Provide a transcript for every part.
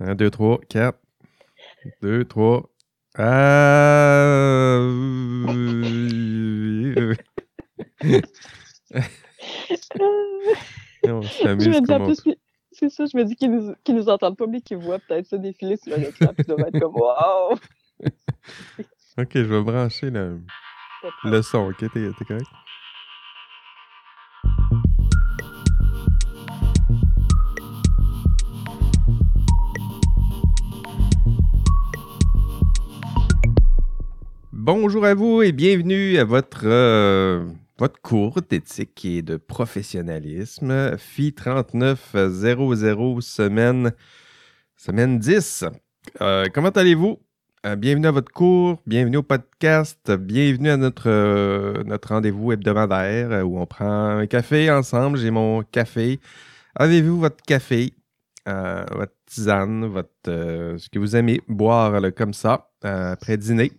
1, 2, 3, 4. 2, 3. Ah. On s'amuse c'est ça, je me dis qu'ils nous, entendent pas, mais qu'ils voient peut-être ça défiler sur leur écran, puis ils doivent être comme Wow! Ok, je vais brancher le, le son, ok? T'es correct? Bonjour à vous et bienvenue à votre, euh, votre cours d'éthique et de professionnalisme. FI 3900 semaine, semaine 10. Euh, comment allez-vous? Euh, bienvenue à votre cours, bienvenue au podcast, bienvenue à notre, rendez-vous hebdomadaire où on prend un café ensemble. J'ai mon café. Avez-vous votre café, votre tisane, votre, ce que vous aimez boire comme ça après dîner?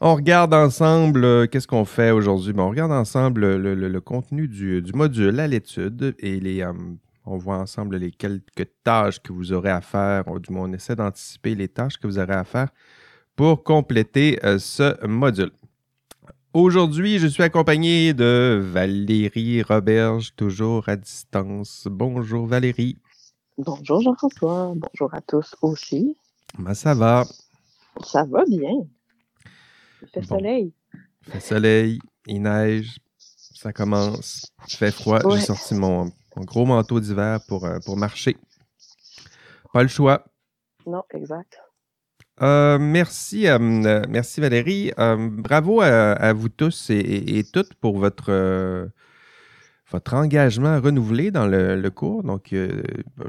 On regarde ensemble, euh, qu'est-ce qu'on fait aujourd'hui? Ben, on regarde ensemble le, le- le contenu du, du module à l'étude et les, euh, on voit ensemble les quelques tâches que vous aurez à faire, ou du moins on essaie d'anticiper les tâches que vous aurez à faire pour compléter euh, ce module. Aujourd'hui, je suis accompagné de Valérie Roberge, toujours à distance. Bonjour Valérie. Bonjour Jean-François, bonjour à tous aussi. Comment ça va? Ça va bien. Il fait Bon. soleil. Il fait soleil, il neige, ça commence, il fait froid. Ouais. J'ai sorti mon, mon gros manteau d'hiver pour, euh, pour marcher. Pas le choix. Non, exact. Euh, merci, euh, merci Valérie. Bravo à, à vous tous et, et- et toutes pour votre, votre engagement renouvelé dans le, cours. Donc, euh,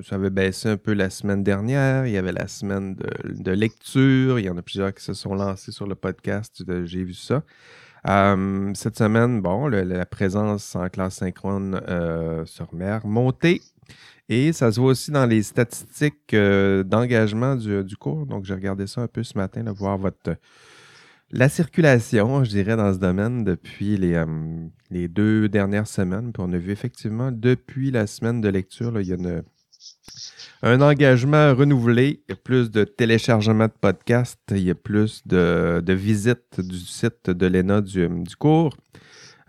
ça avait baissé un peu la semaine dernière. Il y avait la semaine de, lecture. Il y en a plusieurs qui se sont lancés sur le podcast. J'ai vu ça. Euh, cette semaine, bon, la présence en classe synchrone euh, se remet à remonter. Et ça se voit aussi dans les statistiques euh, d'engagement du, du cours. Donc, j'ai regardé ça un peu ce matin, là, voir votre la circulation, je dirais, dans ce domaine depuis les, euh, les deux dernières semaines. Puis on a vu effectivement, depuis la semaine de lecture, il y a un engagement renouvelé. Il y a plus de téléchargements de podcasts. Il y a plus de, visites du site de l'ENA du, cours.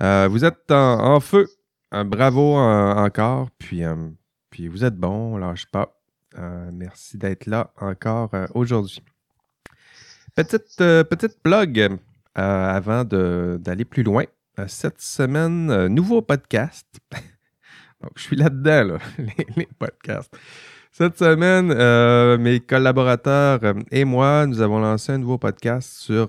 Euh, vous êtes en, feu. Euh, bravo encore. Puis, vous êtes bon, on lâche pas. Merci d'être là encore aujourd'hui. Petite, euh, petite plug euh, avant d'aller plus loin. Euh, cette semaine, nouveau podcast. Donc, je suis là-dedans, là, les, podcasts. Cette semaine, mes collaborateurs et moi, nous avons lancé un nouveau podcast sur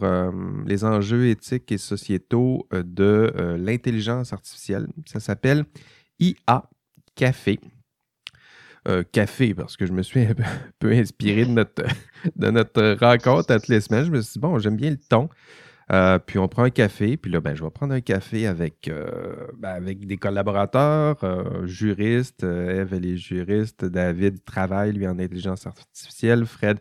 les enjeux éthiques et sociétaux de l'intelligence artificielle. Ça s'appelle IA Café. Euh, café, parce que je me suis un peu, inspiré de notre, de notre rencontre à toutes les semaines. Je me suis dit, bon, j'aime bien le ton. Euh, puis on prend un café, puis là, ben, je vais prendre un café avec, euh, ben, avec des collaborateurs, euh, juristes. Eve, elle est juriste. David travaille, lui, en intelligence artificielle. Fred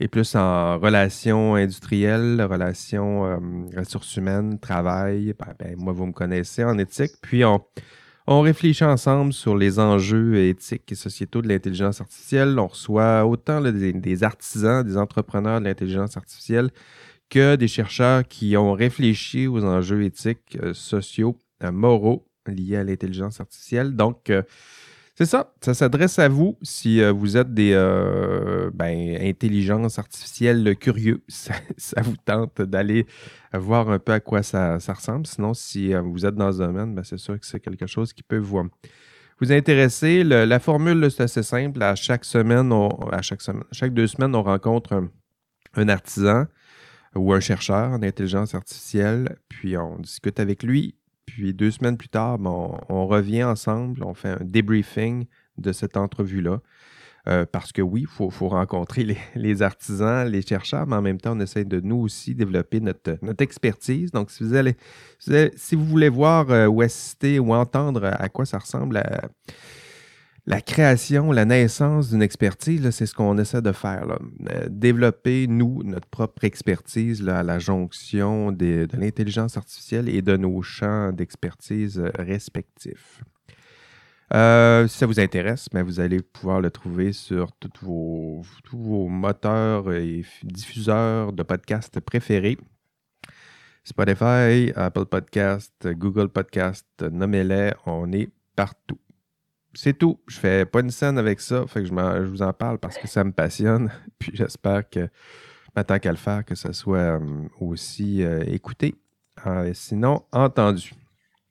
est plus en relations industrielles, relations ressources humaines, travail. Ben, ben, moi, vous me connaissez en éthique. Puis on, on réfléchit ensemble sur les enjeux éthiques et sociétaux de l'intelligence artificielle. On reçoit autant des artisans, des entrepreneurs de l'intelligence artificielle que des chercheurs qui ont réfléchi aux enjeux éthiques, euh, sociaux, euh, moraux liés à l'intelligence artificielle. Donc, euh, c'est ça, ça s'adresse à vous si euh, vous êtes des euh, ben, intelligences artificielles curieux. Ça, vous tente d'aller voir un peu à quoi ça, ressemble. Sinon, si euh, vous êtes dans ce domaine, ben, c'est sûr que c'est quelque chose qui peut vous, vous intéresser. La formule, c'est assez simple. À chaque semaine, à chaque semaine, chaque deux semaines, on rencontre un, un artisan ou un chercheur en intelligence artificielle, puis on discute avec lui. Puis deux semaines plus tard, ben, on, revient ensemble, on fait un débriefing de cette entrevue-là. Euh, parce que oui, il faut, rencontrer les, artisans, les chercheurs, mais en même temps, on essaie de nous aussi développer notre, expertise. Donc, si vous, allez, si vous, voulez voir euh, ou assister ou entendre à quoi ça ressemble la création, la naissance d'une expertise, c'est ce qu'on essaie de faire. Euh, développer, nous, notre propre expertise à la jonction de l'intelligence artificielle et de nos champs d'expertise euh, respectifs. Euh, si ça vous intéresse, ben, vous allez pouvoir le trouver sur tous vos, tous vos moteurs et diffuseurs de podcasts préférés. Spotify, Apple Podcast, Google Podcast, nommez-les, on est partout. C'est tout. Je fais pas une scène avec ça, fait que je, je vous en parle parce que ça me passionne. Puis j'espère que, ben, tant qu'à le faire, que ça soit euh, aussi euh, écouté. Euh, sinon, entendu.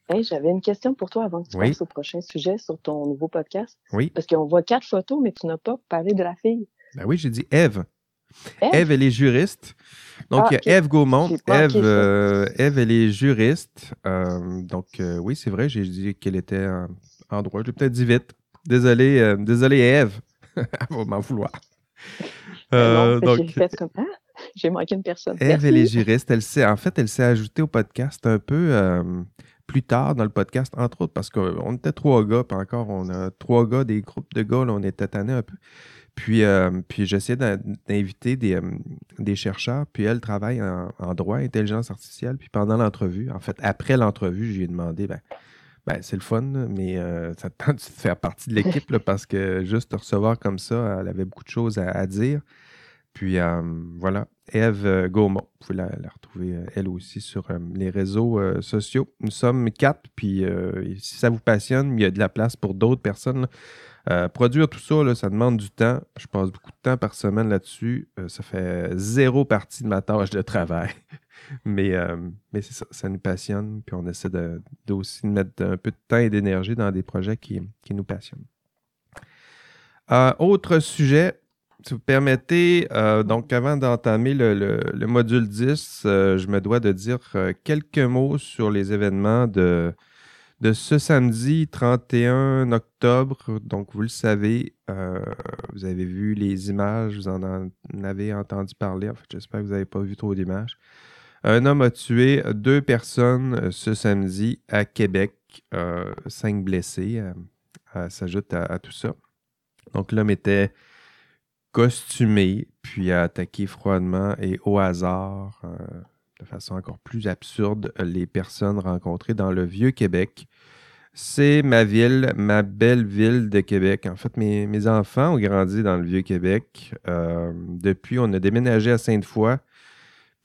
Hey, J'avais une question pour toi avant que tu Oui. passes au prochain sujet sur ton nouveau podcast. Oui. Parce qu'on voit quatre photos, mais tu n'as pas parlé de la fille. Ben oui, j'ai dit Eve. Eve, elle est juriste. Donc, Ah, il y a. Eve Gaumont. Eve, euh, elle est juriste. Euh, donc, euh, oui, c'est vrai, j'ai dit qu'elle était en, droit. J'ai peut-être dit vite. Désolé, euh, désolé, Eve. elle va m'en vouloir. Euh, non, donc, j'ai fait comme ah, j'ai manqué une personne. Eve, elle est juriste. Elle s'est, en fait, elle s'est ajoutée au podcast un peu euh, plus tard dans le podcast, entre autres, parce qu'on était trois gars, puis encore, on a trois gars, des groupes de gars, là, on était tannés un peu. Puis, euh, puis j'essayais d'in- d'inviter des, euh, des chercheurs, puis elle travaille en, en droit, intelligence artificielle. Puis pendant l'entrevue, en fait, après l'entrevue, j'ai demandé, ben, ben, c'est le fun, mais euh, ça te tente de faire partie de l'équipe, parce que juste te recevoir comme ça, elle avait beaucoup de choses à, dire. Puis euh, voilà, Eve euh, Gaumont. Vous pouvez la, retrouver, elle aussi, sur les réseaux sociaux. Nous sommes quatre, puis si ça vous passionne, il y a de la place pour d'autres personnes. produire tout ça, ça demande du temps. Je passe beaucoup de temps par semaine là-dessus. Ça fait zéro partie de ma tâche de travail. mais euh, mais ça, ça nous passionne. Puis on essaie de, de aussi mettre un peu de temps et d'énergie dans des projets qui, qui nous passionnent. Euh, autre sujet, si vous permettez, euh, donc avant d'entamer le, le- le module 10, euh, je me dois de dire quelques mots sur les événements de, de ce samedi 31 octobre. Donc, vous le savez, vous avez vu les images, vous en, en avez entendu parler. En fait, j'espère que vous n'avez pas vu trop d'images. Un homme a tué deux personnes euh, ce samedi à Québec, euh, cinq blessés. euh, euh, s'ajoute à, à tout ça. Donc, l'homme était costumé, puis a attaqué froidement et au hasard, de façon encore plus absurde, les personnes rencontrées dans le vieux Québec. C'est ma ville, ma belle ville de Québec. En fait, mes, enfants ont grandi dans le vieux Québec. Depuis, on a déménagé à Sainte-Foy.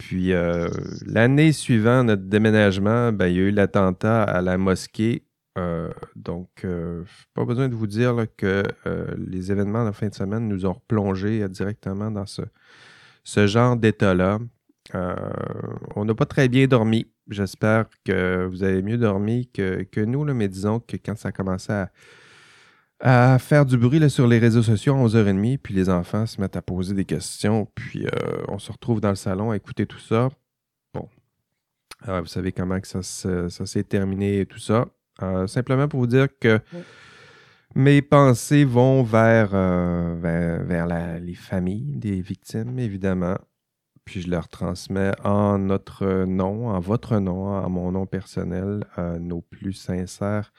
Puis euh, l'année suivant notre déménagement, ben, il y a eu l'attentat à la mosquée. Euh, donc, euh, pas besoin de vous dire que les événements de la fin de semaine nous ont replongé directement dans ce, ce genre d'état-là. On n'a pas très bien dormi. J'espère que vous avez mieux dormi que, que nous, mais disons que quand ça a commencé à, à faire du bruit là, sur les réseaux sociaux à 11h30, puis les enfants se mettent à poser des questions, puis euh, on se retrouve dans le salon à écouter tout ça. Bon. Vous savez comment que ça, ça s'est terminé et tout ça. Euh, simplement pour vous dire que Oui. mes pensées vont vers, euh, vers, vers la- les familles des victimes, évidemment. Puis je leur transmets en notre nom, en votre nom, en mon nom personnel, nos plus sincères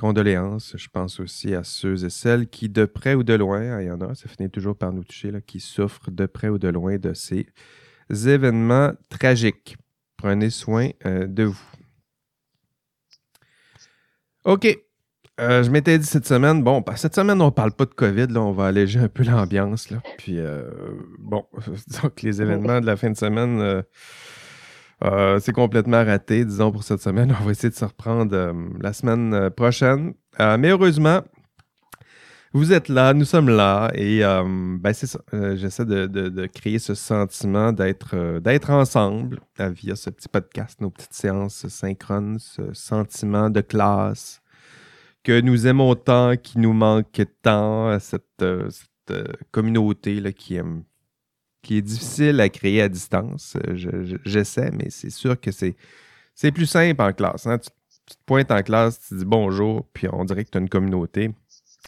condoléances. Je pense aussi à ceux et celles qui, de près ou de loin, hein, il y en a, ça finit toujours par nous toucher, là, qui souffrent de près ou de loin de ces événements tragiques. Prenez soin euh, de vous. OK. Euh, je m'étais dit cette semaine, bon, cette semaine, on parle pas de COVID, là, on va alléger un peu l'ambiance. Puis, euh, bon, donc les événements de la fin de semaine, euh, c'est complètement raté, disons, pour cette semaine. On va essayer de se reprendre euh, la semaine euh, prochaine. Mais heureusement, vous êtes là, nous sommes là, et ben, J'essaie de, de- de créer ce sentiment d'être ensemble via ce petit podcast, nos petites séances synchrones, ce sentiment de classe que nous aimons tant, qui nous manque tant, cette, cette, communauté là, qui, euh, qui est difficile à créer à distance. Euh, je- je- J'essaie, mais c'est sûr que c'est plus simple en classe. hein. Tu, te pointes en classe, tu dis bonjour, puis on dirait que tu as une communauté.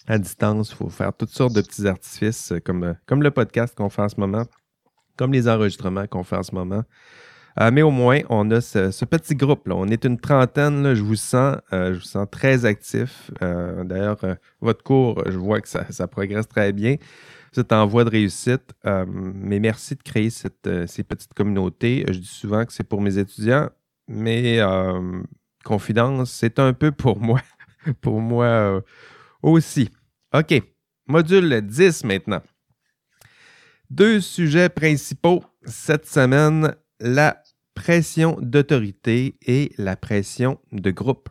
À distance, il faut faire toutes sortes de petits artifices, euh, comme, euh, comme le podcast qu'on fait en ce moment, comme les enregistrements qu'on fait en ce moment. Mais au moins, on a ce, petit groupe. Là. On est une trentaine. Je vous sens, je vous sens très actif. D'ailleurs, votre cours, je vois que ça progresse très bien. Vous êtes en voie de réussite. Euh, mais merci de créer cette, euh, ces petites communautés. Je dis souvent que c'est pour mes étudiants, mais euh, confidence, c'est un peu pour moi. pour moi aussi. OK. Module 10 maintenant. Deux sujets principaux cette semaine, la pression d'autorité et la pression de groupe.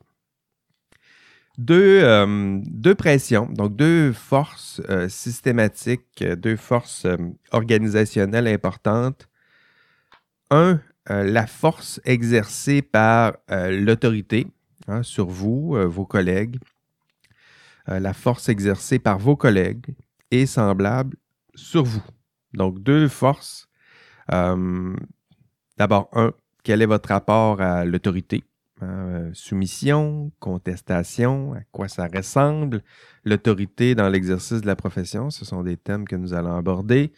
Deux, euh, deux pressions, donc deux forces euh, systématiques, deux forces organisationnelles importantes. Un, la force exercée par l'autorité, Hein, sur vous, euh, vos collègues, euh, la force exercée par vos collègues est semblable sur vous. Donc, deux forces. Euh, d'abord, un, quel est votre rapport à l'autorité? Hein, soumission, contestation, à quoi ça ressemble, l'autorité dans l'exercice de la profession, ce sont des thèmes que nous allons aborder.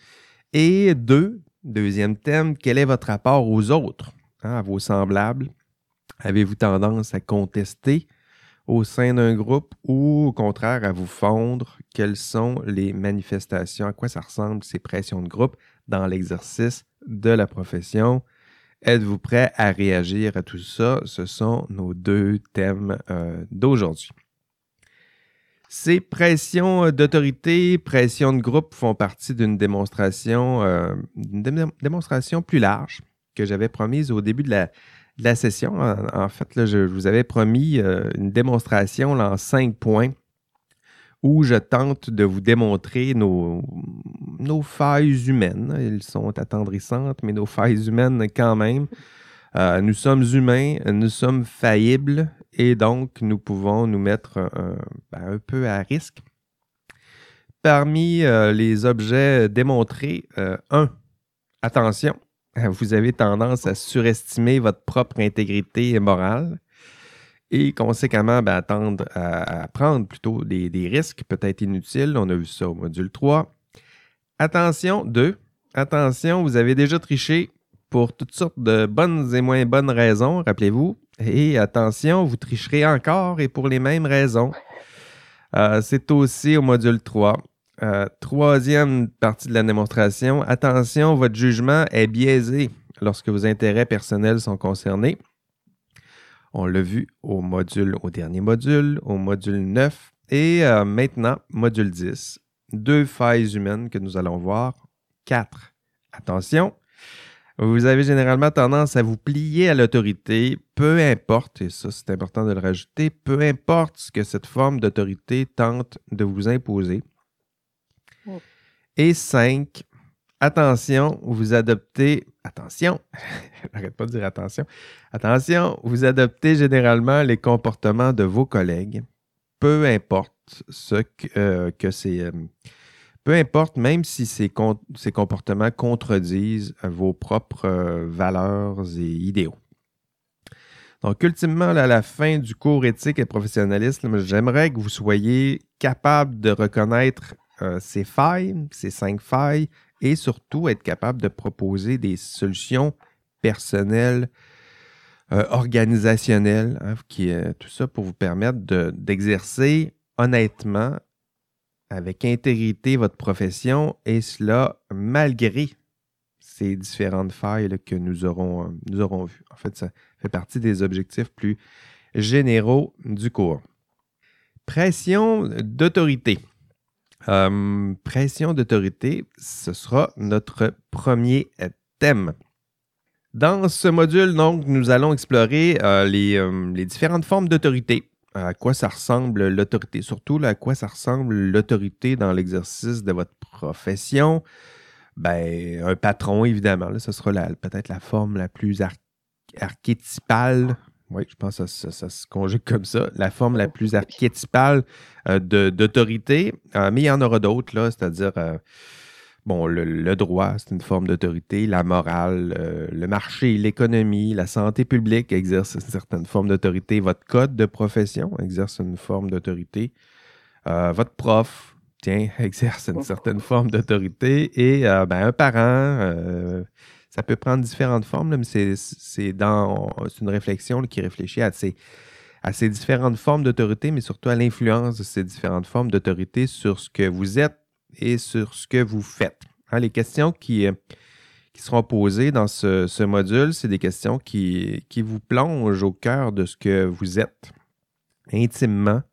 Et deux, deuxième thème, quel est votre rapport aux autres, hein, à vos semblables, Avez-vous tendance à contester au sein d'un groupe ou au contraire à vous fondre? Quelles sont les manifestations? À quoi ça ressemble ces pressions de groupe dans l'exercice de la profession? Êtes-vous prêt à réagir à tout ça? Ce sont nos deux thèmes euh, d'aujourd'hui. Ces pressions d'autorité, pressions de groupe font partie d'une démonstration, euh, démonstration plus large que j'avais promise au début de la, session. En, fait, je, vous avais promis euh, une démonstration en cinq points où je tente de vous démontrer nos, failles humaines. Elles sont attendrissantes, mais nos failles humaines quand même. Euh, nous sommes humains, nous sommes faillibles et donc nous pouvons nous mettre un, ben, peu à risque. Parmi euh, les objets démontrés, un, attention, vous avez tendance à surestimer votre propre intégrité morale et conséquemment ben, attendre à, prendre plutôt des, risques peut-être inutiles. On a vu ça au module 3. Attention, 2. Attention, vous avez déjà triché pour toutes sortes de bonnes et moins bonnes raisons, rappelez-vous. Et attention, vous tricherez encore et pour les mêmes raisons. Euh, c'est aussi au module 3. Euh, troisième partie de la démonstration. Attention, votre jugement est biaisé lorsque vos intérêts personnels sont concernés. On l'a vu au module, au dernier module, au module 9 et euh, maintenant, module 10. Deux failles humaines que nous allons voir. Quatre. Attention, vous avez généralement tendance à vous plier à l'autorité, peu importe, et ça c'est important de le rajouter, peu importe ce que cette forme d'autorité tente de vous imposer. Et 5, attention, vous adoptez, attention, j'arrête pas de dire attention, attention, vous adoptez généralement les comportements de vos collègues, peu importe ce que, euh, c'est, euh, peu importe, même si ces, comportements contredisent vos propres euh, valeurs et idéaux. Donc, ultimement, à la fin du cours éthique et professionnalisme, j'aimerais que vous soyez capable de reconnaître euh, ces failles, ces cinq failles, et surtout être capable de proposer des solutions personnelles, euh, organisationnelles, hein, qui, tout ça pour vous permettre d'exercer honnêtement, avec intégrité, votre profession, et cela malgré ces différentes failles que nous aurons, euh, nous aurons vues. En fait, ça fait partie des objectifs plus généraux du cours. Pression d'autorité. Euh, pression d'autorité, ce sera notre premier thème. Dans ce module, donc, nous allons explorer euh, euh, les, différentes formes d'autorité. À quoi ça ressemble l'autorité, surtout à quoi ça ressemble l'autorité dans l'exercice de votre profession? Ben, un patron, évidemment, ce sera peut-être la forme la plus archétypale oui, je pense que ça, se conjugue comme ça. La forme la plus archétypale euh, d'autorité. Euh, mais il y en aura d'autres, là, c'est-à-dire, euh, bon, le, droit, c'est une forme d'autorité. La morale, le marché, l'économie, la santé publique exercent une certaine forme d'autorité. Votre code de profession exerce une forme d'autorité. votre prof, tiens, exerce une certaine forme d'autorité. Et ben, un parent ça peut prendre différentes formes, mais c'est dans une réflexion qui réfléchit à ces, à différentes formes d'autorité, mais surtout à l'influence de ces différentes formes d'autorité sur ce que vous êtes et sur ce que vous faites. Hein, les questions qui, euh, qui seront posées dans ce, module, c'est des questions qui, qui vous plongent au cœur de ce que vous êtes intimement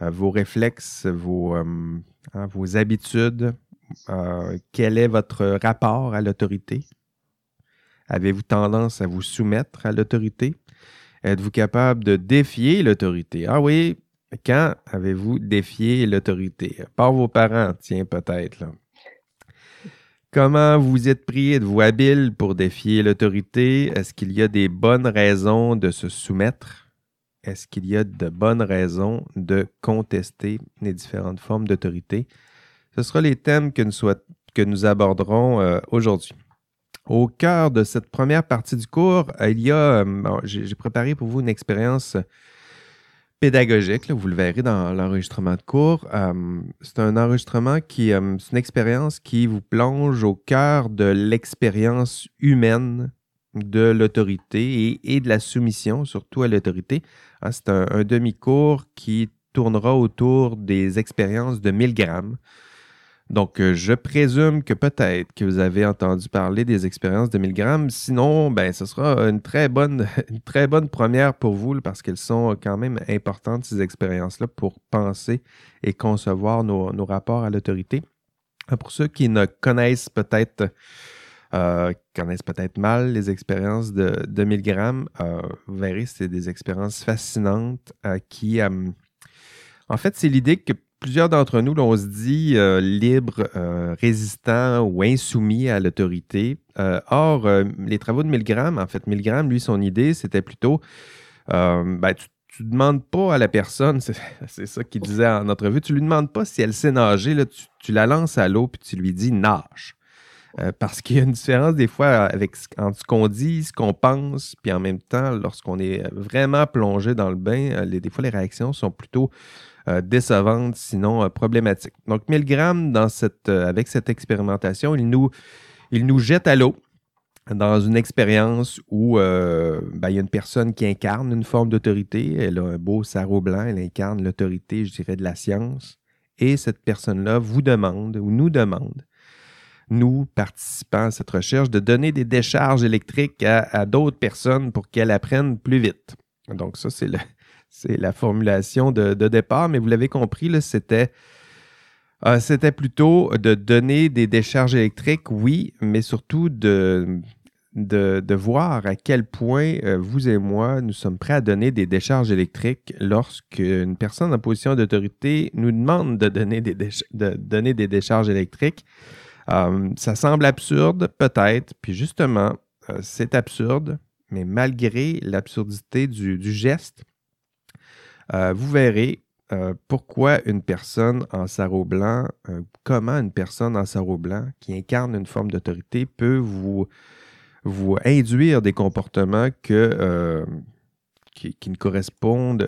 vos réflexes, vos, hein, vos habitudes. quel est votre rapport à l'autorité? Avez-vous tendance à vous soumettre à l'autorité? Êtes-vous capable de défier l'autorité? Ah oui, quand avez-vous défié l'autorité? Par vos parents, tiens, peut-être. Comment vous êtes pris? Êtes-vous habile pour défier l'autorité? Est-ce qu'il y a des bonnes raisons de se soumettre? Est-ce qu'il y a de bonnes raisons de contester les différentes formes d'autorité? Ce sera les thèmes que nous, aborderons euh, aujourd'hui. Au cœur de cette première partie du cours, il y a, euh, j'ai préparé pour vous une expérience pédagogique. vous le verrez dans l'enregistrement de cours. Euh, c'est un enregistrement qui, euh, c'est une expérience qui vous plonge au cœur de l'expérience humaine de l'autorité et, de la soumission, surtout à l'autorité. Hein, c'est un, demi-cours qui tournera autour des expériences de Milgram. Donc, euh, je présume que peut-être que vous avez entendu parler des expériences de Milgram. Sinon, ben, ce sera une très bonne, une très bonne première pour vous parce qu'elles sont quand même importantes, ces expériences-là, pour penser et concevoir nos, rapports à l'autorité. Euh, pour ceux qui ne connaissent peut-être euh, connaissent peut-être mal les expériences de, de Milgram, vous verrez, c'est des expériences fascinantes qui, en fait, c'est l'idée que plusieurs d'entre nous, on se dit euh, libre, euh, résistant ou insoumis à l'autorité. Euh, or, les travaux de Milgram, en fait, Milgram, lui, son idée, c'était plutôt, ben, tu ne demandes pas à la personne, c'est ça qu'il disait en entrevue, tu lui demandes pas si elle sait nager, là, tu, la lances à l'eau puis tu lui dis nage. parce qu'il y a une différence des fois avec entre ce qu'on dit, ce qu'on pense, puis en même temps, lorsqu'on est vraiment plongé dans le bain, des fois les réactions sont plutôt euh, décevante, sinon euh, problématique. Donc, Milgram, euh, avec cette expérimentation, il nous, jette à l'eau dans une expérience où ben, il y a une personne qui incarne une forme d'autorité. Elle a un beau sarrau blanc, elle incarne l'autorité, je dirais, de la science. Et cette personne-là vous demande ou nous demande, nous, participants à cette recherche, de donner des décharges électriques à d'autres personnes pour qu'elles apprennent plus vite. Donc, ça, c'est le, c'est la formulation de, départ, mais vous l'avez compris, c'était, euh, c'était plutôt de donner des décharges électriques, oui, mais surtout de, voir à quel point euh, vous et moi, nous sommes prêts à donner des décharges électriques lorsqu'une personne en position d'autorité nous demande de donner des, de donner des décharges électriques. Euh, ça semble absurde, peut-être, puis justement, c'est absurde, mais malgré l'absurdité du, geste, euh, vous verrez euh, pourquoi une personne en sarrau blanc, euh, comment une personne en sarrau blanc qui incarne une forme d'autorité peut vous, induire des comportements qui, ne correspondent,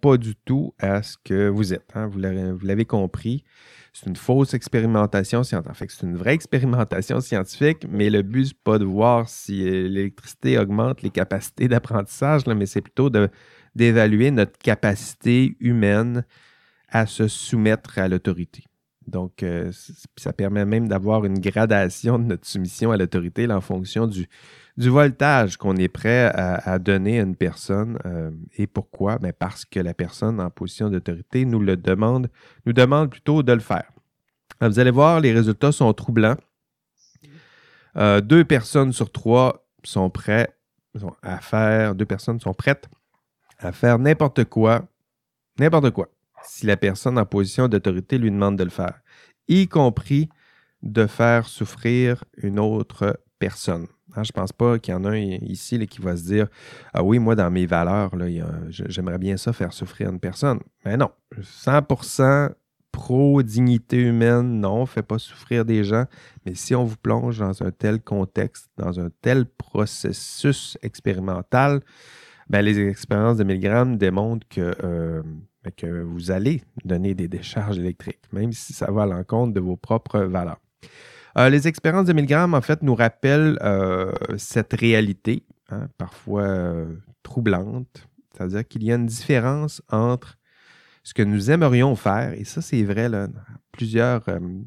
pas du tout à ce que vous êtes. Hein. Vous l'avez compris. C'est une fausse expérimentation scientifique. C'est une vraie expérimentation scientifique, mais le but, n'est pas de voir si l'électricité augmente les capacités d'apprentissage, mais c'est plutôt de, d'évaluer notre capacité humaine à se soumettre à l'autorité. Donc, euh, ça permet même d'avoir une gradation de notre soumission à l'autorité en fonction du, voltage qu'on est prêt à, donner à une personne. Euh, et pourquoi? Ben parce que la personne en position d'autorité nous le demande, nous demande plutôt de le faire. vous allez voir, les résultats sont troublants. Euh, deux personnes sur trois sont prêtes à faire, deux personnes sont prêtes à faire n'importe quoi, n'importe quoi, si la personne en position d'autorité lui demande de le faire, y compris de faire souffrir une autre personne. Hein, je ne pense pas qu'il y en a un ici qui va se dire Ah oui, moi, dans mes valeurs, j'aimerais bien ça faire souffrir une personne. Mais non, 100% pro-dignité humaine, non, fait pas souffrir des gens. Mais si on vous plonge dans un tel contexte, dans un tel processus expérimental, ben, les expériences de Milgram démontrent que, euh, que vous allez donner des décharges électriques, même si ça va à l'encontre de vos propres valeurs. Euh, les expériences de Milgram, en fait, nous rappellent euh, cette réalité, hein, parfois troublante, c'est-à-dire qu'il y a une différence entre ce que nous aimerions faire, et ça c'est vrai, là, plusieurs,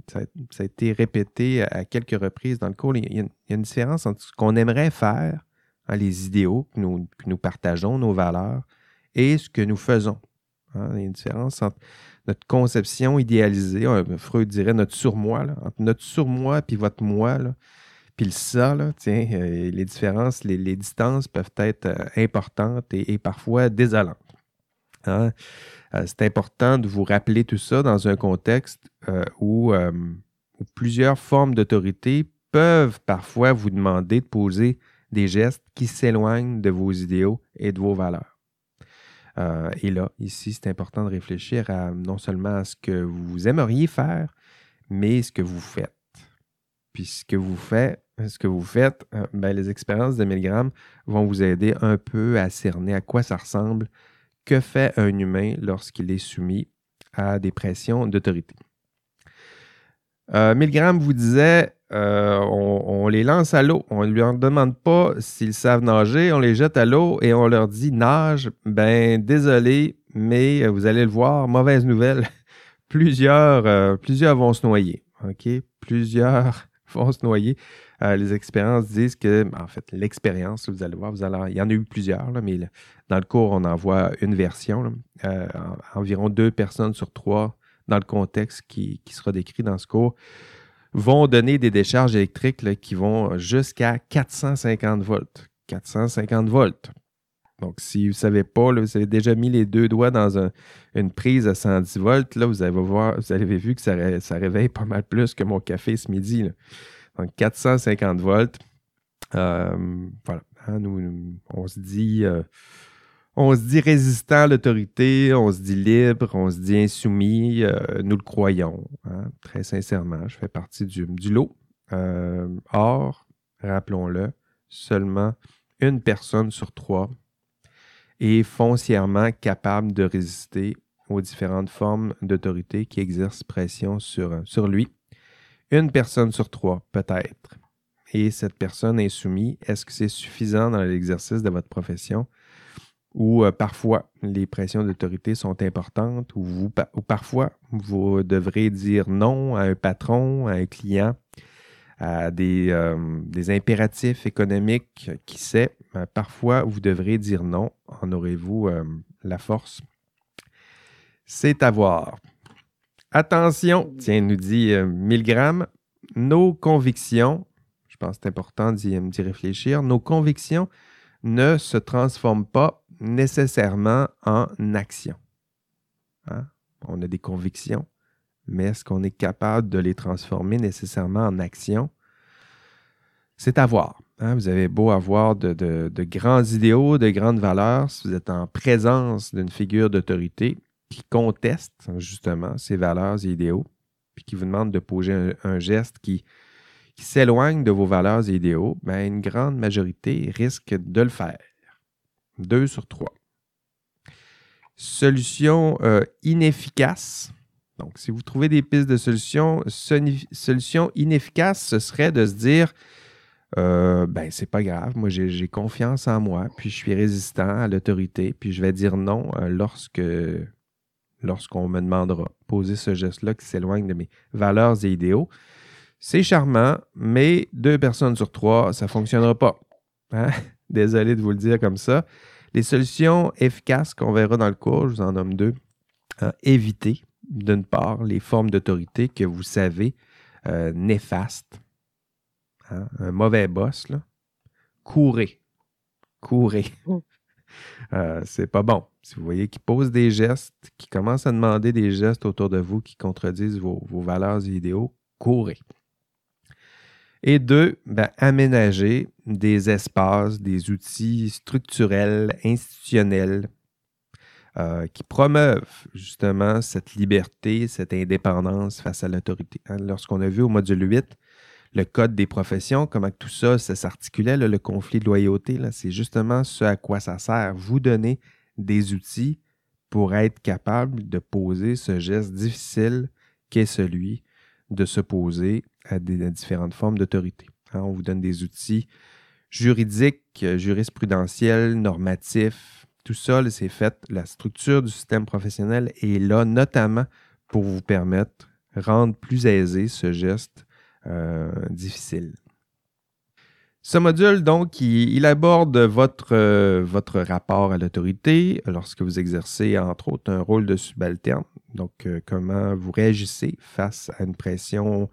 ça, a, été répété à quelques reprises dans le cours, il y a une différence entre ce qu'on aimerait faire Hein, les idéaux que nous, partageons, nos valeurs, et ce que nous faisons. Hein. Il y a une différence entre notre conception idéalisée, Freud dirait notre surmoi, entre notre surmoi puis votre moi, puis le ça, tiens, euh, les différences, les, distances peuvent être euh, importantes et, parfois désolantes. Hein. Euh, c'est important de vous rappeler tout ça dans un contexte où, où, plusieurs formes d'autorité peuvent parfois vous demander de poser des gestes qui s'éloignent de vos idéaux et de vos valeurs. et là, ici, c'est important de réfléchir à non seulement à ce que vous aimeriez faire, mais ce que vous faites. Puis ce que vous faites, ce que vous faites, euh, ben, les expériences de milligrammes vont vous aider un peu à cerner à quoi ça ressemble, que fait un humain lorsqu'il est soumis à des pressions d'autorité. Euh, Milgram vous disait euh, on, les lance à l'eau. On ne leur demande pas s'ils savent nager, on les jette à l'eau et on leur dit nage. Ben désolé, mais vous allez le voir, mauvaise nouvelle. plusieurs, plusieurs vont se noyer. Plusieurs vont se noyer. Euh, les expériences disent que, en fait, l'expérience, vous allez voir, vous allez, il y en a eu plusieurs, mais dans le cours, on en voit une version. Euh, environ deux personnes sur trois, dans le contexte qui, sera décrit dans ce cours, vont donner des décharges électriques qui vont jusqu'à 450 volts. 450 volts. Donc, si vous ne savez pas, vous avez déjà mis les deux doigts dans une prise à 110 volts, là, vous, avez voir, vous avez vu que ça, réveille pas mal plus que mon café ce midi. Donc, 450 volts. Euh, voilà. Hein, nous, on se dit. Euh, on se dit résistant à l'autorité, on se dit libre, on se dit insoumis, euh, nous le croyons, hein, très sincèrement. Je fais partie du, lot. or, rappelons-le, seulement une personne sur trois est foncièrement capable de résister aux différentes formes d'autorité qui exercent pression sur, sur lui. Une personne sur trois, peut-être. Et cette personne est soumise. Est-ce que c'est suffisant dans l'exercice de votre profession? Ou euh, parfois les pressions d'autorité sont importantes, ou, vous, ou parfois vous devrez dire non à un patron, à un client, à des, euh, impératifs économiques, qui sait, parfois vous devrez dire non. En aurez-vous euh, la force? C'est à voir. Attention, tiens, nous dit Milgram, nos convictions, je pense que c'est important d'y réfléchir, nos convictions ne se transforment pas nécessairement en action. Hein? On a des convictions, mais est-ce qu'on est capable de les transformer nécessairement en action? C'est à voir. Hein? Vous avez beau avoir de, grands idéaux, de grandes valeurs, si vous êtes en présence d'une figure d'autorité qui conteste justement ces valeurs et idéaux, puis qui vous demande de poser un, geste qui, s'éloigne de vos valeurs et idéaux, ben, une grande majorité risque de le faire. Deux sur trois. Solution euh, inefficace donc, si vous trouvez des pistes de solutions, solution inefficace, ce serait de se dire euh, ben, c'est pas grave, moi j'ai confiance en moi, puis je suis résistant à l'autorité, puis je vais dire non euh, lorsque lorsqu'on me demandera poser ce geste-là qui s'éloigne de mes valeurs et idéaux. C'est charmant, mais deux personnes sur trois, ça ne fonctionnera pas. Hein? Désolé de vous le dire comme ça. Les solutions efficaces qu'on verra dans le cours, je vous en nomme deux. Hein, éviter d'une part, les formes d'autorité que vous savez euh, néfastes. Hein, un mauvais boss, là. Courez. Courez. Mm. Euh, c'est pas bon. Si vous voyez qu'il pose des gestes, qui commence à demander des gestes autour de vous qui contredisent vos, valeurs et idéaux, courez. Et deux, ben, aménager des espaces, des outils structurels, institutionnels, euh, qui promeuvent justement cette liberté, cette indépendance face à l'autorité. Hein, lorsqu'on a vu au module 8 le code des professions, comment tout ça, ça s'articulait, le conflit de loyauté, c'est justement ce à quoi ça sert. Vous donner des outils pour être capable de poser ce geste difficile qu'est celui de se poser à, des, différentes formes d'autorité. Hein, on vous donne des outils juridiques, jurisprudentiels, normatifs, tout ça, c'est fait. La structure du système professionnel est là notamment pour vous permettre rendre plus aisé ce geste euh, difficile. Ce module, donc, il, aborde votre, euh, votre rapport à l'autorité lorsque vous exercez, entre autres, un rôle de subalterne. Donc, euh, comment vous réagissez face à une pression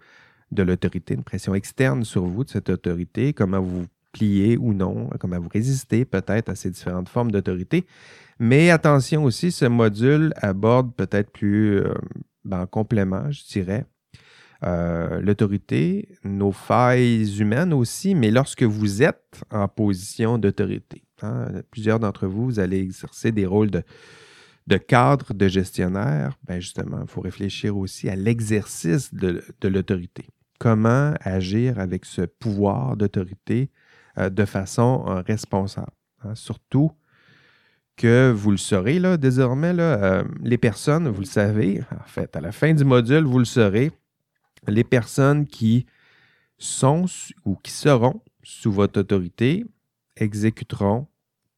de l'autorité, une pression externe sur vous de cette autorité, comment vous pliez ou non, comment vous résistez peut-être à ces différentes formes d'autorité. Mais attention aussi, ce module aborde peut-être plus euh, ben, en complément, je dirais, euh, l'autorité, nos failles humaines aussi, mais lorsque vous êtes en position d'autorité. Hein, plusieurs d'entre vous, vous allez exercer des rôles de, de cadre, de gestionnaire. Ben justement, il faut réfléchir aussi à l'exercice de, l'autorité. Comment agir avec ce pouvoir d'autorité euh, de façon euh, responsable. Hein. Surtout que vous le saurez là, désormais, là, les personnes, vous le savez, en fait, à la fin du module, vous le saurez, les personnes qui sont ou qui seront sous votre autorité exécuteront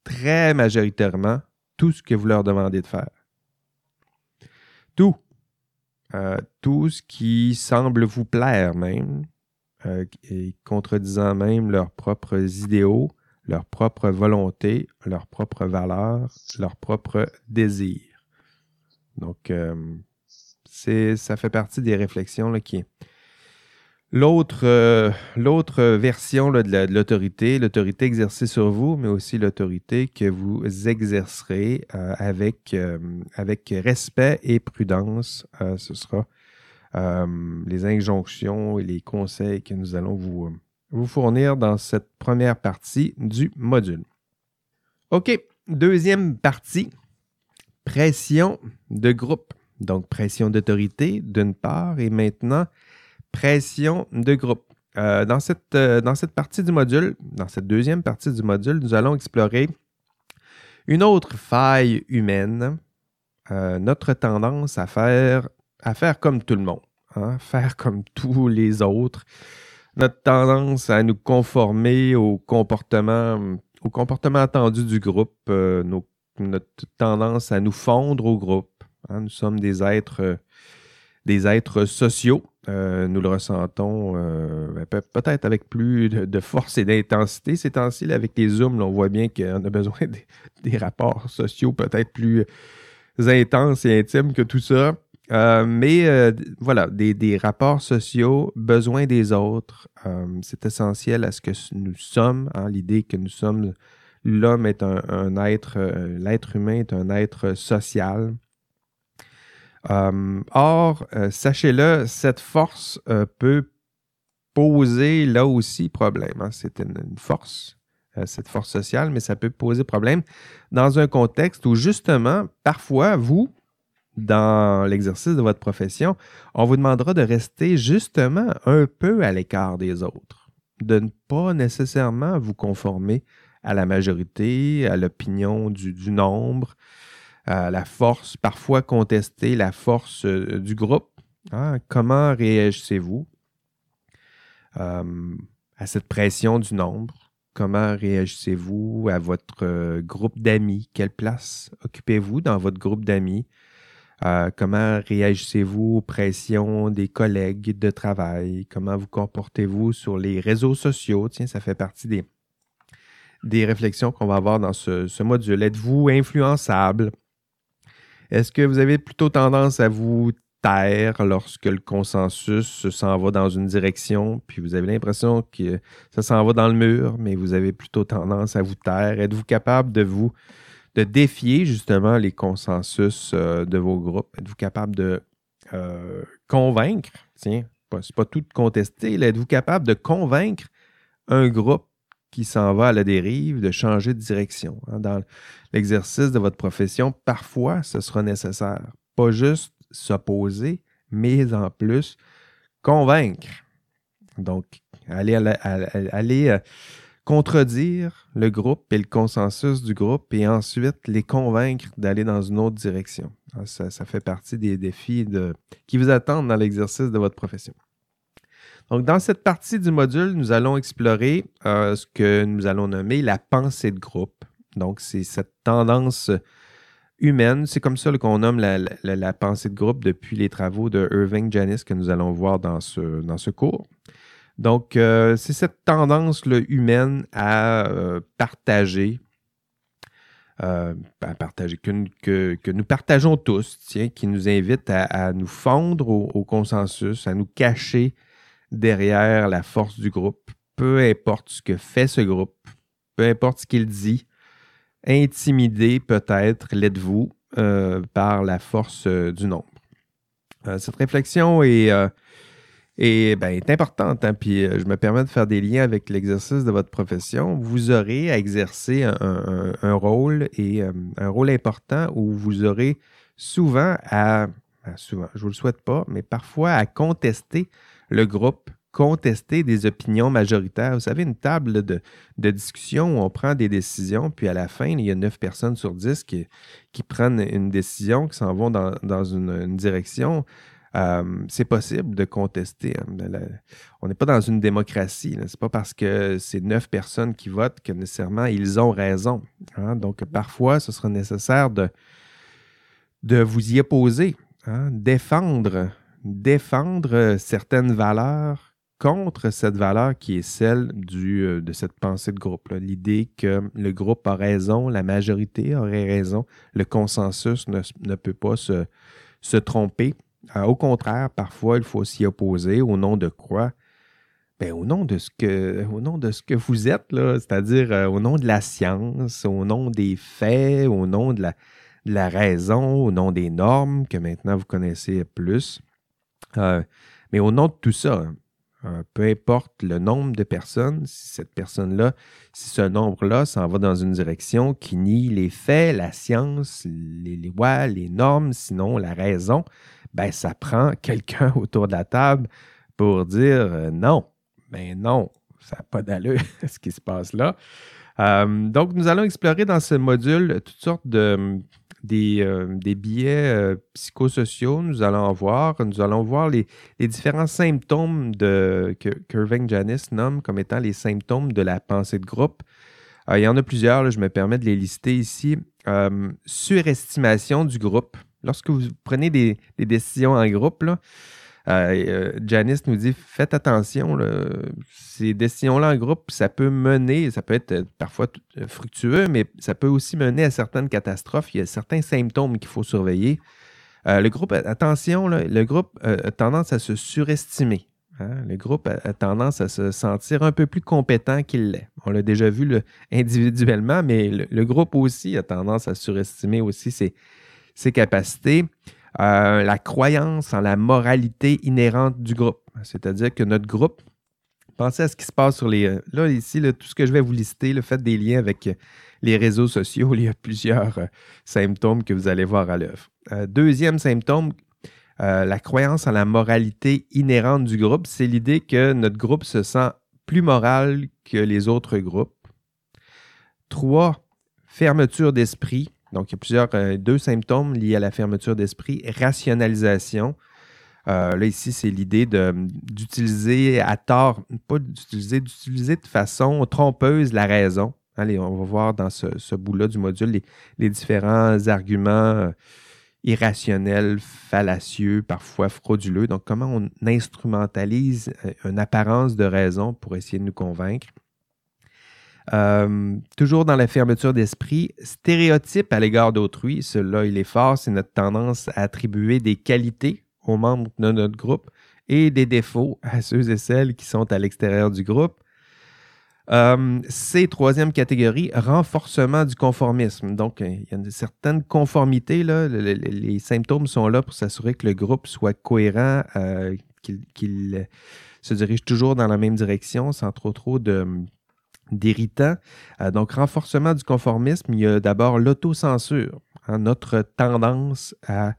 très majoritairement tout ce que vous leur demandez de faire. Tout. Euh, tout ce qui semble vous plaire même, euh, et contredisant même leurs propres idéaux, leurs propres volontés, leurs propres valeurs, leurs propres désirs. Donc, euh, ça fait partie des réflexions qui. L'autre, euh, l'autre version de, l'autorité, l'autorité exercée sur vous, mais aussi l'autorité que vous exercerez euh, avec, euh, avec respect et prudence, ce sera les injonctions et les conseils que nous allons vous, vous fournir dans cette première partie du module. OK, deuxième partie, pression de groupe. Donc, pression d'autorité, d'une part, et maintenant, pression de groupe. Euh, dans, cette, euh, dans cette partie du module, dans cette deuxième partie du module, nous allons explorer une autre faille humaine, euh, notre tendance à faire, à faire comme tout le monde, hein, faire comme tous les autres, notre tendance à nous conformer au comportement, au comportement attendu du groupe, notre tendance à nous fondre au groupe, Hein, nous sommes des êtres, des êtres sociaux. Euh, nous le ressentons euh, ben, peut-être avec plus de, force et d'intensité ces temps-ci. Avec les Zooms, on voit bien qu'on a besoin des, rapports sociaux peut-être plus intenses et intimes que tout ça. mais voilà, des, rapports sociaux, besoin des autres, c'est essentiel à ce que nous sommes, hein, l'idée que nous sommes, l'homme est un être, l'être humain est un être social, euh, or, euh, sachez-le, cette force euh, peut poser là aussi problème. Hein. C'est une, force, cette force sociale, mais ça peut poser problème dans un contexte où justement, parfois, vous, dans l'exercice de votre profession, on vous demandera de rester justement un peu à l'écart des autres, de ne pas nécessairement vous conformer à la majorité, à l'opinion du, nombre, la force, parfois contester la force euh, du groupe. Hein. Comment réagissez-vous euh, à cette pression du nombre? Comment réagissez-vous à votre euh, groupe d'amis? Quelle place occupez-vous dans votre groupe d'amis? comment réagissez-vous aux pressions des collègues de travail? Comment vous comportez-vous sur les réseaux sociaux? Tiens, ça fait partie des, des réflexions qu'on va avoir dans ce module. Êtes-vous influençable? Est-ce que vous avez plutôt tendance à vous taire lorsque le consensus s'en va dans une direction, puis vous avez l'impression que ça s'en va dans le mur, mais vous avez plutôt tendance à vous taire? Êtes-vous capable de vous de défier justement les consensus euh, de vos groupes? Êtes-vous capable de euh, convaincre? Tiens, c'est pas tout contester. Êtes-vous capable de convaincre un groupe qui s'en va à la dérive, de changer de direction. Hein. Dans l'exercice de votre profession, parfois, ce sera nécessaire. Pas juste s'opposer, mais en plus, convaincre. Donc, aller, aller euh, contredire le groupe et le consensus du groupe et ensuite les convaincre d'aller dans une autre direction. Ça, fait partie des défis qui vous attendent dans l'exercice de votre profession. Donc, dans cette partie du module, nous allons explorer euh, ce que nous allons nommer la pensée de groupe. Donc, c'est cette tendance humaine, c'est comme ça qu'on nomme la, pensée de groupe depuis les travaux de Irving Janis que nous allons voir dans ce, dans ce cours. Donc, euh, c'est cette tendance humaine à euh, partager, à partager que, que, nous partageons tous, tiens, qui nous invite à, nous fondre au, consensus, à nous cacher derrière la force du groupe, peu importe ce que fait ce groupe, peu importe ce qu'il dit, intimidé peut-être, l'êtes-vous, par la force du nombre. cette réflexion est ben, est importante. Hein? Puis euh, je me permets de faire des liens avec l'exercice de votre profession. Vous aurez à exercer un, rôle et euh, un rôle important où vous aurez souvent à, ben, souvent, je ne vous le souhaite pas, mais parfois à contester le groupe, contester des opinions majoritaires. Vous savez, une table de, discussion où on prend des décisions, puis à la fin, il y a neuf personnes sur dix qui, qui prennent une décision, qui s'en vont dans, une, direction. Euh, c'est possible de contester. Hein, on n'est pas dans une démocratie. Ce n'est pas parce que c'est neuf personnes qui votent que nécessairement ils ont raison. Hein. Donc, parfois, ce sera nécessaire de, de vous y opposer, hein, défendre, défendre certaines valeurs contre cette valeur qui est celle euh, de cette pensée de groupe. L'idée que le groupe a raison, la majorité aurait raison, le consensus ne, peut pas se, tromper. Euh, au contraire, parfois, il faut s'y opposer au nom de quoi? Bien, au nom de ce que, au nom de ce que vous êtes, c'est-à-dire euh, au nom de la science, au nom des faits, au nom de la, raison, au nom des normes que maintenant vous connaissez plus. Euh, mais au nom de tout ça, peu importe le nombre de personnes, si cette personne-là, si ce nombre-là s'en va dans une direction qui nie les faits, la science, les lois, les normes, sinon la raison, ben, ça prend quelqu'un autour de la table pour dire euh, non. Mais ben, non, ça n'a pas d'allure ce qui se passe là. Euh, donc, nous allons explorer dans ce module toutes sortes de, des, euh, des biais psychosociaux. Nous allons en voir. Nous allons voir les, différents symptômes que, Irving Janis nomme comme étant les symptômes de la pensée de groupe. il y en a plusieurs, je me permets de les lister ici. surestimation du groupe lorsque vous prenez des, décisions en groupe, euh, euh, Janice nous dit faites attention, ces décisions-là en groupe, ça peut mener, ça peut être euh, parfois fructueux, mais ça peut aussi mener à certaines catastrophes. Il y a certains symptômes qu'il faut surveiller. le groupe, attention, le groupe a tendance à se surestimer. Hein. Le groupe a, tendance à se sentir un peu plus compétent qu'il l'est. On l'a déjà vu individuellement, mais le, groupe aussi a tendance à surestimer aussi ses, ses capacités, euh, la croyance en la moralité inhérente du groupe. C'est-à-dire que notre groupe, pensez à ce qui se passe sur les... Euh, là, ici, tout ce que je vais vous lister, le fait des liens avec euh, les réseaux sociaux, il y a plusieurs symptômes que vous allez voir à l'œuvre. deuxième symptôme, la croyance en la moralité inhérente du groupe, c'est l'idée que notre groupe se sent plus moral que les autres groupes. Trois, fermeture d'esprit. Donc, il y a plusieurs, euh, deux symptômes liés à la fermeture d'esprit. Rationalisation. Euh, là, ici, c'est l'idée d'utiliser à tort, pas d'utiliser, d'utiliser de façon trompeuse la raison. Allez, on va voir dans ce, bout-là du module les, différents arguments euh, irrationnels, fallacieux, parfois frauduleux. Donc, comment on instrumentalise une apparence de raison pour essayer de nous convaincre? Euh, toujours dans la fermeture d'esprit, stéréotype à l'égard d'autrui, celui-là, il est fort, c'est notre tendance à attribuer des qualités aux membres de notre groupe et des défauts à ceux et celles qui sont à l'extérieur du groupe. Euh, c'est troisième catégorie, renforcement du conformisme. Donc, il y a une certaine conformité. Les, symptômes sont là pour s'assurer que le groupe soit cohérent, euh, qu'il se dirige toujours dans la même direction sans trop trop de, d'irritants. Euh, donc, renforcement du conformisme, il y a d'abord l'autocensure, hein, notre tendance à,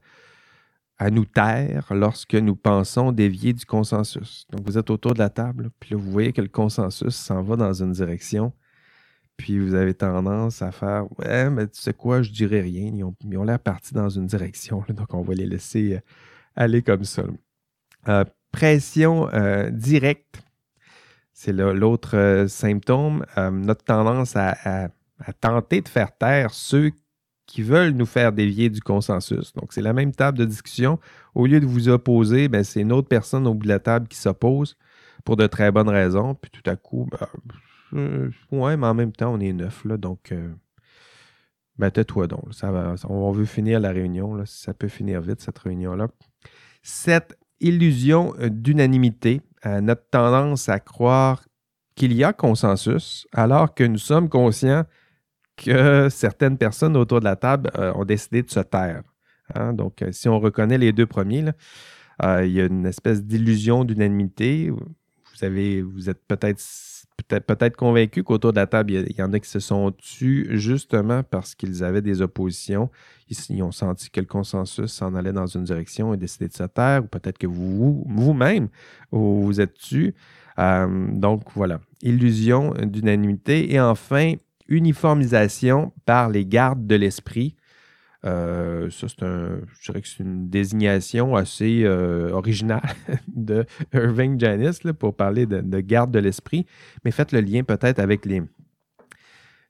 à nous taire lorsque nous pensons dévier du consensus. Donc, vous êtes autour de la table, puis là, vous voyez que le consensus s'en va dans une direction, puis vous avez tendance à faire Ouais, mais tu sais quoi, je dirais rien. Ils ont, ils ont l'air partis dans une direction, donc on va les laisser euh, aller comme ça. Euh, pression directe c'est l'autre euh, symptôme, euh, notre tendance à, tenter de faire taire ceux qui veulent nous faire dévier du consensus. Donc, c'est la même table de discussion. Au lieu de vous opposer, ben, c'est une autre personne au bout de la table qui s'oppose pour de très bonnes raisons. Puis tout à coup, ben, euh, ouais, mais en même temps, on est neuf, là, donc ben tais-toi donc. On veut finir la réunion, là, ça peut finir vite, cette réunion-là. Cette illusion d'unanimité, notre tendance à croire qu'il y a consensus, alors que nous sommes conscients que certaines personnes autour de la table euh, ont décidé de se taire. Hein. Donc, euh, si on reconnaît les deux premiers, euh, il y a une espèce d'illusion d'unanimité. Vous, avez, vous êtes peut-être peut-être peut convaincu qu'autour de la table, il y, en a qui se sont tus justement parce qu'ils avaient des oppositions. Ils, ont senti que le consensus s'en allait dans une direction et décidé de se taire, ou peut-être que vous, vous-même, vous, êtes tus. donc voilà, illusion d'unanimité. Et enfin, uniformisation par les gardes de l'esprit. Euh, ça, c'est un, je dirais que c'est une désignation assez euh, originale de Irving Janis pour parler de, garde de l'esprit, mais faites le lien peut-être avec les,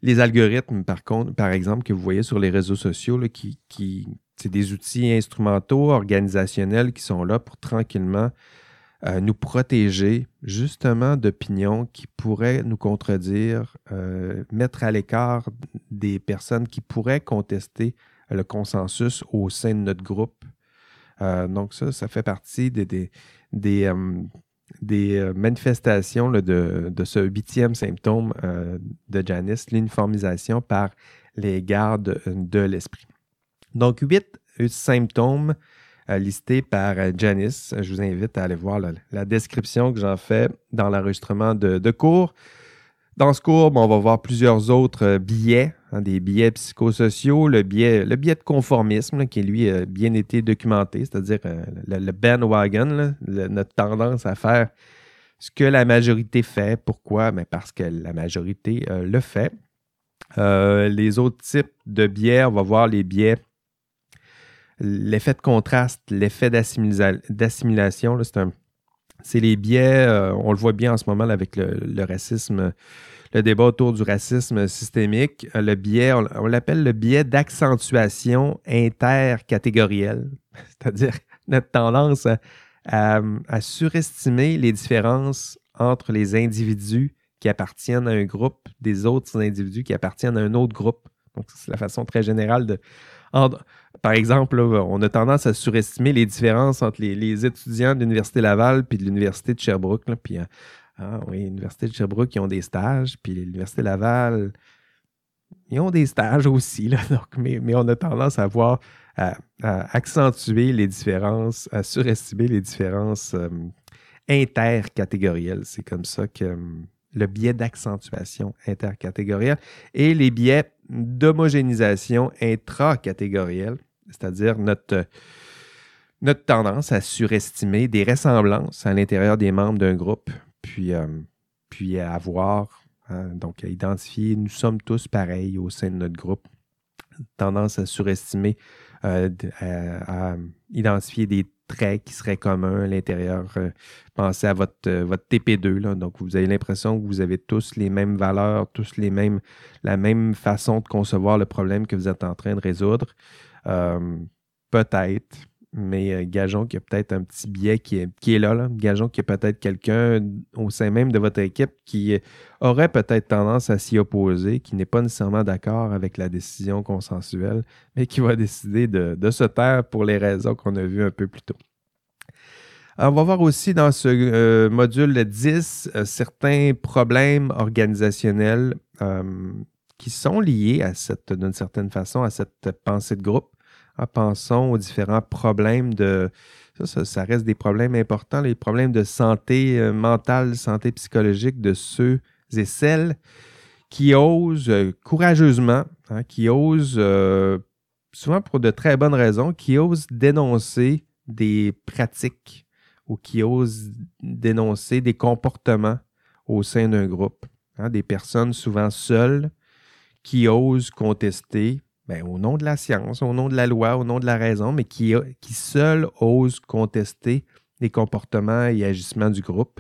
les algorithmes, par contre, par exemple, que vous voyez sur les réseaux sociaux, qui, qui c'est des outils instrumentaux, organisationnels qui sont là pour tranquillement nous protéger justement d'opinions qui pourraient nous contredire, euh, mettre à l'écart des personnes qui pourraient contester le consensus au sein de notre groupe. Euh, donc ça, ça fait partie des, des, des, euh, manifestations de, de, ce huitième symptôme de Janice, l'uniformisation par les gardes de l'esprit. Donc huit symptômes euh, listé par euh, Janice. Je vous invite à aller voir la, description que j'en fais dans l'enregistrement de, cours. Dans ce cours, on va voir plusieurs autres euh, billets, hein, des billets psychosociaux, le biais, le biais de conformisme qui, lui, a bien été documenté, c'est-à-dire le, bandwagon, notre tendance à faire ce que la majorité fait. Pourquoi? Mais parce que la majorité le fait. les autres types de biais, on va voir les biais l'effet de contraste, l'effet d'assimilation, c'est les biais, euh, on le voit bien en ce moment avec le, racisme, le débat autour du racisme systémique. Euh, le biais, on, l'appelle le biais d'accentuation intercatégorielle, c'est-à-dire notre tendance à, surestimer les différences entre les individus qui appartiennent à un groupe des autres individus qui appartiennent à un autre groupe. Donc, c'est la façon très générale de, par exemple, on a tendance à surestimer les différences entre les, étudiants de l'Université Laval puis de l'Université de Sherbrooke. puis, euh, ah oui, l'Université de Sherbrooke, ils ont des stages, puis l'Université Laval, ils ont des stages aussi. donc, mais, on a tendance à voir, à, accentuer les différences, à surestimer les différences euh, intercatégorielles. C'est comme ça que euh, le biais d'accentuation intercatégorielle et les biais d'homogénéisation intracatégorielle, c'est-à-dire notre, notre tendance à surestimer des ressemblances à l'intérieur des membres d'un groupe, puis, euh, puis à avoir, hein, donc à identifier, nous sommes tous pareils au sein de notre groupe, tendance à surestimer, euh, à, identifier des traits qui seraient communs à l'intérieur. Euh, pensez à votre, euh, votre TP2. Là. Donc, vous avez l'impression que vous avez tous les mêmes valeurs, tous les mêmes, la même façon de concevoir le problème que vous êtes en train de résoudre. Euh, peut-être, mais gageons qu'il y a peut-être un petit biais qui est, qui est là. Gageons qu'il y a peut-être quelqu'un au sein même de votre équipe qui aurait peut-être tendance à s'y opposer, qui n'est pas nécessairement d'accord avec la décision consensuelle, mais qui va décider de, de se taire pour les raisons qu'on a vues un peu plus tôt. on va voir aussi dans ce euh, module 10 euh, certains problèmes organisationnels euh, qui sont liés à cette, d'une certaine façon, à cette pensée de groupe. Pensons aux différents problèmes de. Ça, reste des problèmes importants, les problèmes de santé euh, mentale, santé psychologique de ceux et celles qui osent euh, courageusement, hein, qui osent, euh, souvent pour de très bonnes raisons, qui osent dénoncer des pratiques ou qui osent dénoncer des comportements au sein d'un groupe. Hein, des personnes souvent seules qui osent contester ben, au nom de la science, au nom de la loi, au nom de la raison, mais qui, qui seuls osent contester les comportements et agissements du groupe.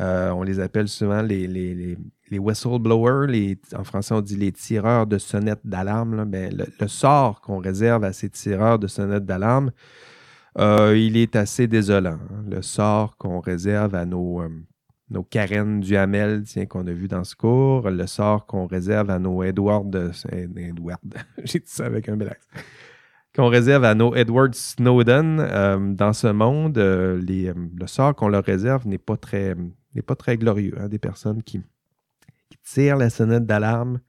Euh, on les appelle souvent les, les, les, whistleblowers, en français on dit les tireurs de sonnettes d'alarme. Ben, le, sort qu'on réserve à ces tireurs de sonnettes d'alarme, euh, il est assez désolant. Hein. Le sort qu'on réserve à nos, euh, nos Karen Duhamel, tiens, qu'on a vu dans ce cours, le sort qu'on réserve à nos Edward, Edward, j'ai dit ça avec un bel qu'on réserve à nos Edward Snowden euh, dans ce monde, euh, les, le sort qu'on leur réserve n'est pas très, n'est pas très glorieux. Hein, des personnes qui, qui, tirent la sonnette d'alarme.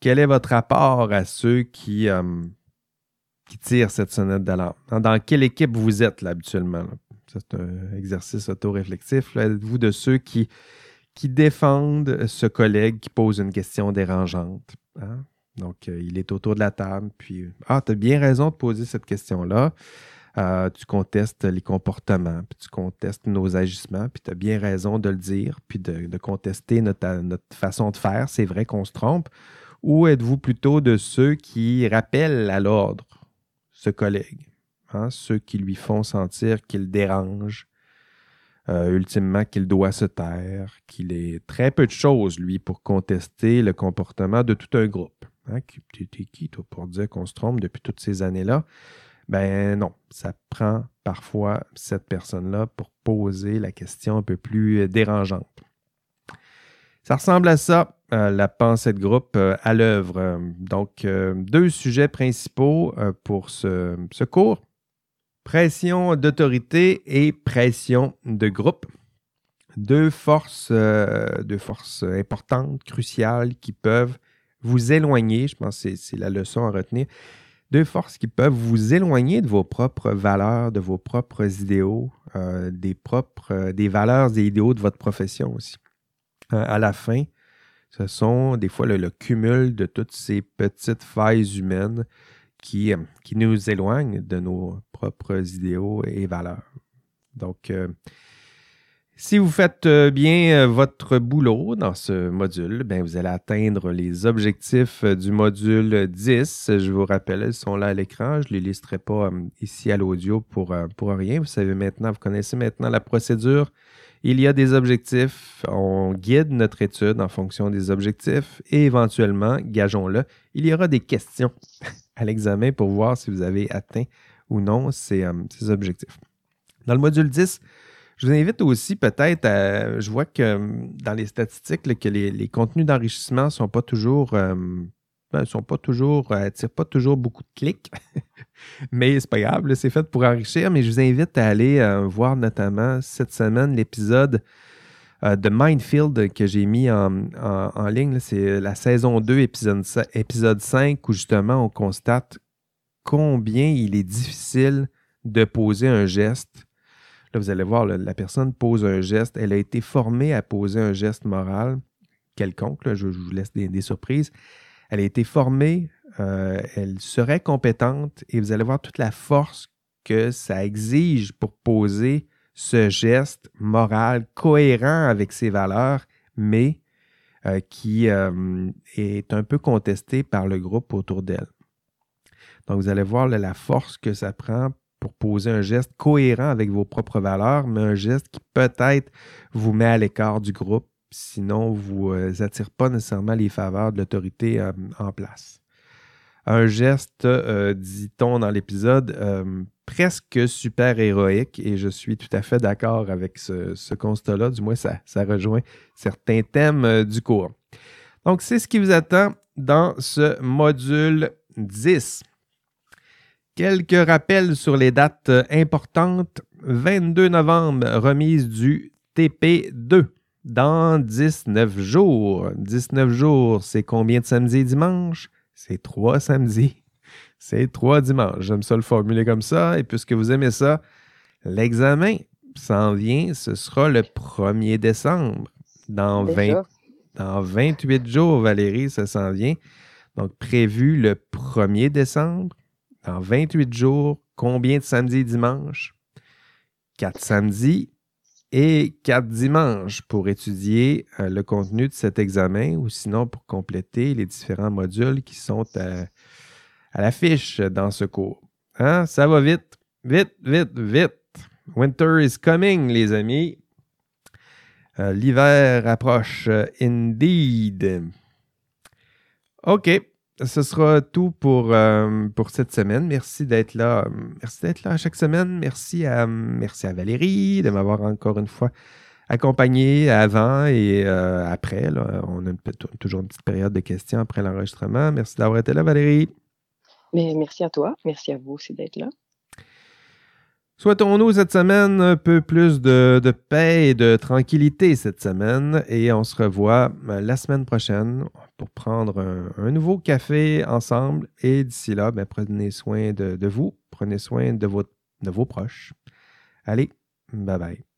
Quel est votre rapport à ceux qui, qui tirent cette sonnette d'alarme? Dans, quelle équipe vous êtes là, habituellement? C'est un exercice auto-réflexif. Êtes-vous de ceux qui, défendent ce collègue qui pose une question dérangeante? Hein? Donc, euh, il est autour de la table, puis Ah, tu as bien raison de poser cette question-là. Euh, tu contestes les comportements, puis tu contestes nos agissements, puis tu as bien raison de le dire, puis de, contester notre, notre, façon de faire. C'est vrai qu'on se trompe. Ou êtes-vous plutôt de ceux qui rappellent à l'ordre ce collègue? Hein, ceux qui lui font sentir qu'il dérange, euh, ultimement qu'il doit se taire, qu'il est très peu de choses, lui, pour contester le comportement de tout un groupe. Hein, tu es qui, toi, pour dire qu'on se trompe depuis toutes ces années-là? Ben non, ça prend parfois cette personne-là pour poser la question un peu plus dérangeante. Ça ressemble à ça, euh, la pensée de groupe euh, à l'œuvre. Donc, deux sujets principaux pour ce, ce cours. Pression d'autorité et pression de groupe. Deux forces, euh, deux forces importantes, cruciales, qui peuvent vous éloigner, je pense que c'est la leçon à retenir, deux forces qui peuvent vous éloigner de vos propres valeurs, de vos propres idéaux, euh, des propres, euh, des valeurs et idéaux de votre profession aussi. à la fin, ce sont des fois le, cumul de toutes ces petites failles humaines qui, nous éloignent de nos propres idéaux et valeurs. Donc, euh, si vous faites euh, bien euh, votre boulot dans ce module, bien, vous allez atteindre les objectifs du module 10. Je vous rappelle, ils sont là à l'écran. Je ne les listerai pas ici à l'audio pour, pour rien. Vous savez maintenant, vous connaissez maintenant la procédure. Il y a des objectifs. On guide notre étude en fonction des objectifs et éventuellement, gageons-le, il y aura des questions à l'examen pour voir si vous avez atteint ou non euh, ces, objectifs. Dans le module 10, je vous invite aussi peut-être à. Je vois que euh, dans les statistiques, que les, contenus d'enrichissement ne sont pas toujours. Euh, ben, sont pas toujours, attirent pas toujours beaucoup de clics, mais c'est pas grave, c'est fait pour enrichir. Mais je vous invite à aller voir notamment cette semaine l'épisode de Mindfield que j'ai mis en, ligne. C'est la saison 2, épisode, épisode 5, où justement on constate combien il est difficile de poser un geste. Là, vous allez voir, la personne pose un geste. Elle a été formée à poser un geste moral quelconque. je, vous laisse des, surprises. Elle a été formée, euh, elle serait compétente et vous allez voir toute la force que ça exige pour poser ce geste moral cohérent avec ses valeurs, mais euh, qui euh, est un peu contesté par le groupe autour d'elle. Donc, vous allez voir la force que ça prend pour poser un geste cohérent avec vos propres valeurs, mais un geste qui peut-être vous met à l'écart du groupe, sinon vous euh, attire pas nécessairement les faveurs de l'autorité euh, en place. Un geste, euh, dit-on dans l'épisode, presque super héroïque, et je suis tout à fait d'accord avec ce, constat-là, du moins ça, ça rejoint certains thèmes du cours. Donc, c'est ce qui vous attend dans ce module 10. Quelques rappels sur les dates importantes. 22 novembre, remise du TP2 dans 19 jours. 19 jours, c'est combien de samedis et dimanches? C'est trois samedis. C'est trois dimanches. J'aime ça le formuler comme ça. Et puisque vous aimez ça, l'examen s'en vient. Ce sera le 1er décembre. Dans, 20, dans 28 jours, Valérie, ça s'en vient. Donc, prévu le 1er décembre en 28 jours, combien de samedis et dimanches? Quatre samedis et quatre dimanches pour étudier euh, le contenu de cet examen ou sinon pour compléter les différents modules qui sont à, l'affiche dans ce cours. Hein? Ça va vite, vite, vite, vite. Winter is coming, les amis. Euh, l'hiver approche, euh, indeed. OK ce sera tout pour, euh, pour cette semaine. Merci d'être là. Merci d'être là chaque semaine. Merci à, à Valérie de m'avoir encore une fois accompagner avant et euh, après. On a toujours une petite période de questions après l'enregistrement. Merci d'avoir été là, Valérie. Mais merci à toi. Merci à vous aussi d'être là. Souhaitons-nous cette semaine un peu plus de, paix et de tranquillité cette semaine et on se revoit euh, la semaine prochaine pour prendre un, nouveau café ensemble et d'ici là, ben, prenez soin de, vous, prenez soin de, de vos proches. Allez, bye bye.